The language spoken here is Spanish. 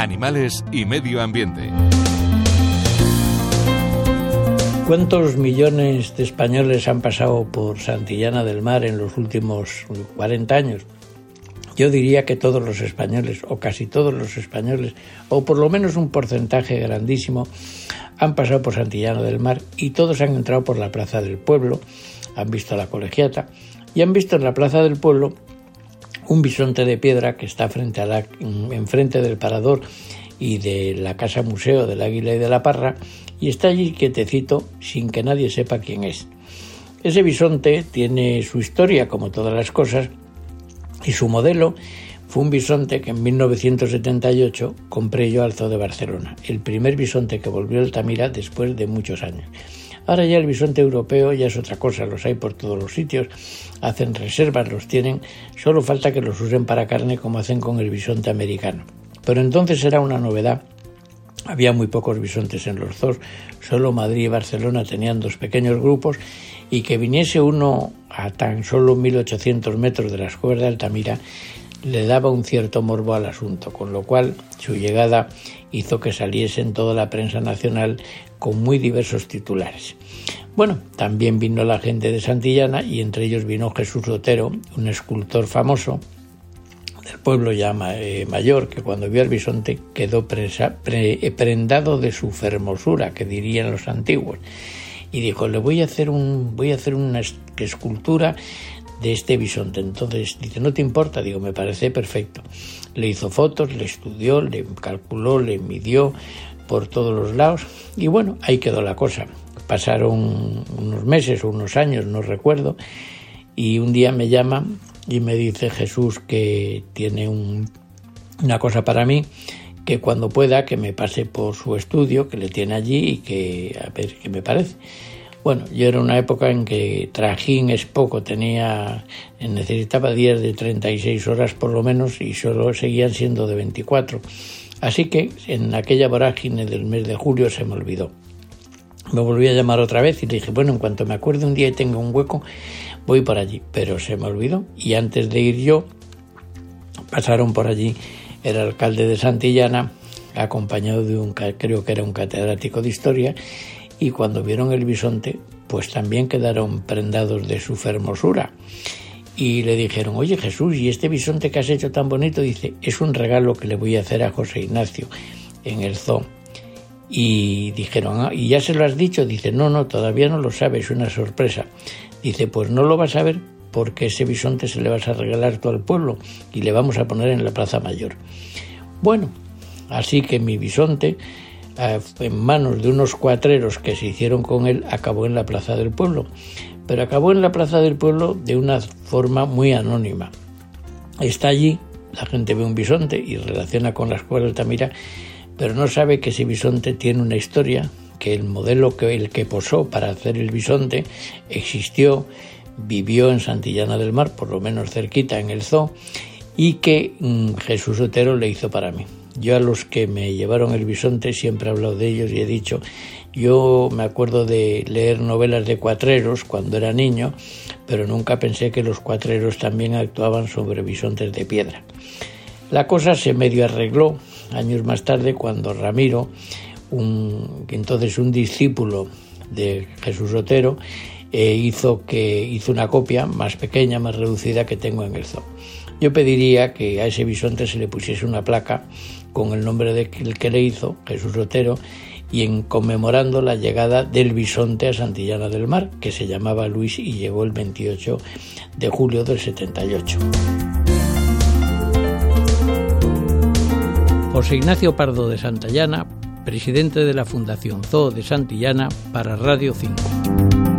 animales y medio ambiente. ¿Cuántos millones de españoles han pasado por Santillana del Mar en los últimos 40 años? Yo diría que todos los españoles, o casi todos los españoles, o por lo menos un porcentaje grandísimo, han pasado por Santillana del Mar y todos han entrado por la Plaza del Pueblo, han visto la colegiata y han visto en la Plaza del Pueblo un bisonte de piedra que está frente a enfrente del parador y de la casa museo del Águila y de la Parra y está allí quietecito sin que nadie sepa quién es. Ese bisonte tiene su historia como todas las cosas y su modelo fue un bisonte que en 1978 compré yo al Zoo de Barcelona, el primer bisonte que volvió a Altamira después de muchos años. Ahora ya el bisonte europeo ya es otra cosa, los hay por todos los sitios, hacen reservas, los tienen, solo falta que los usen para carne como hacen con el bisonte americano. Pero entonces era una novedad. Había muy pocos bisontes en los zoos, solo Madrid y Barcelona tenían dos pequeños grupos y que viniese uno a tan solo 1800 metros de las cuevas de Altamira le daba un cierto morbo al asunto, con lo cual su llegada hizo que saliese en toda la prensa nacional con muy diversos titulares. Bueno, también vino la gente de Santillana y entre ellos vino Jesús Otero, un escultor famoso del pueblo ya eh, mayor, que cuando vio al bisonte quedó prendado de su fermosura, que dirían los antiguos, y dijo, le voy a hacer, un, voy a hacer una escultura de este bisonte. Entonces dice, no te importa, digo, me parece perfecto. Le hizo fotos, le estudió, le calculó, le midió por todos los lados y bueno, ahí quedó la cosa. Pasaron unos meses o unos años, no recuerdo, y un día me llama y me dice Jesús que tiene una cosa para mí, que cuando pueda que me pase por su estudio, que le tiene allí y que a ver qué me parece. Bueno, yo era una época en que trajín es poco, tenía, necesitaba días de 36 horas por lo menos y solo seguían siendo de 24. Así que en aquella vorágine del mes de julio se me olvidó. Me volví a llamar otra vez y le dije, bueno, en cuanto me acuerde un día y tenga un hueco, voy por allí. Pero se me olvidó y antes de ir yo, pasaron por allí el alcalde de Santillana, acompañado de un, creo que era un catedrático de historia, y cuando vieron el bisonte, pues también quedaron prendados de su fermosura. Y le dijeron, oye Jesús, ¿y este bisonte que has hecho tan bonito? Dice, es un regalo que le voy a hacer a José Ignacio en el zoo. Y dijeron, ah, ¿y ya se lo has dicho? Dice, no, no, todavía no lo sabe, es una sorpresa. Dice, pues no lo vas a ver porque ese bisonte se le vas a regalar todo al pueblo y le vamos a poner en la Plaza Mayor. Bueno, así que mi bisonte en manos de unos cuatreros que se hicieron con él, acabó en la Plaza del Pueblo. Pero acabó en la Plaza del Pueblo de una forma muy anónima. Está allí, la gente ve un bisonte y relaciona con la escuela Altamira, pero no sabe que ese bisonte tiene una historia, que el modelo que el que posó para hacer el bisonte existió, vivió en Santillana del Mar, por lo menos cerquita en el zoo, y que mm, Jesús Otero le hizo para mí. Yo a los que me llevaron el bisonte siempre he hablado de ellos y he dicho, yo me acuerdo de leer novelas de cuatreros cuando era niño, pero nunca pensé que los cuatreros también actuaban sobre bisontes de piedra. La cosa se medio arregló años más tarde cuando Ramiro, entonces un discípulo de Jesús Otero, eh, hizo, que, hizo una copia más pequeña, más reducida que tengo en el zoo. Yo pediría que a ese bisonte se le pusiese una placa con el nombre del que le hizo, Jesús Otero, y en conmemorando la llegada del bisonte a Santillana del Mar, que se llamaba Luis y llegó el 28 de julio del 78. José Ignacio Pardo de Santillana, presidente de la Fundación Zoo de Santillana para Radio 5.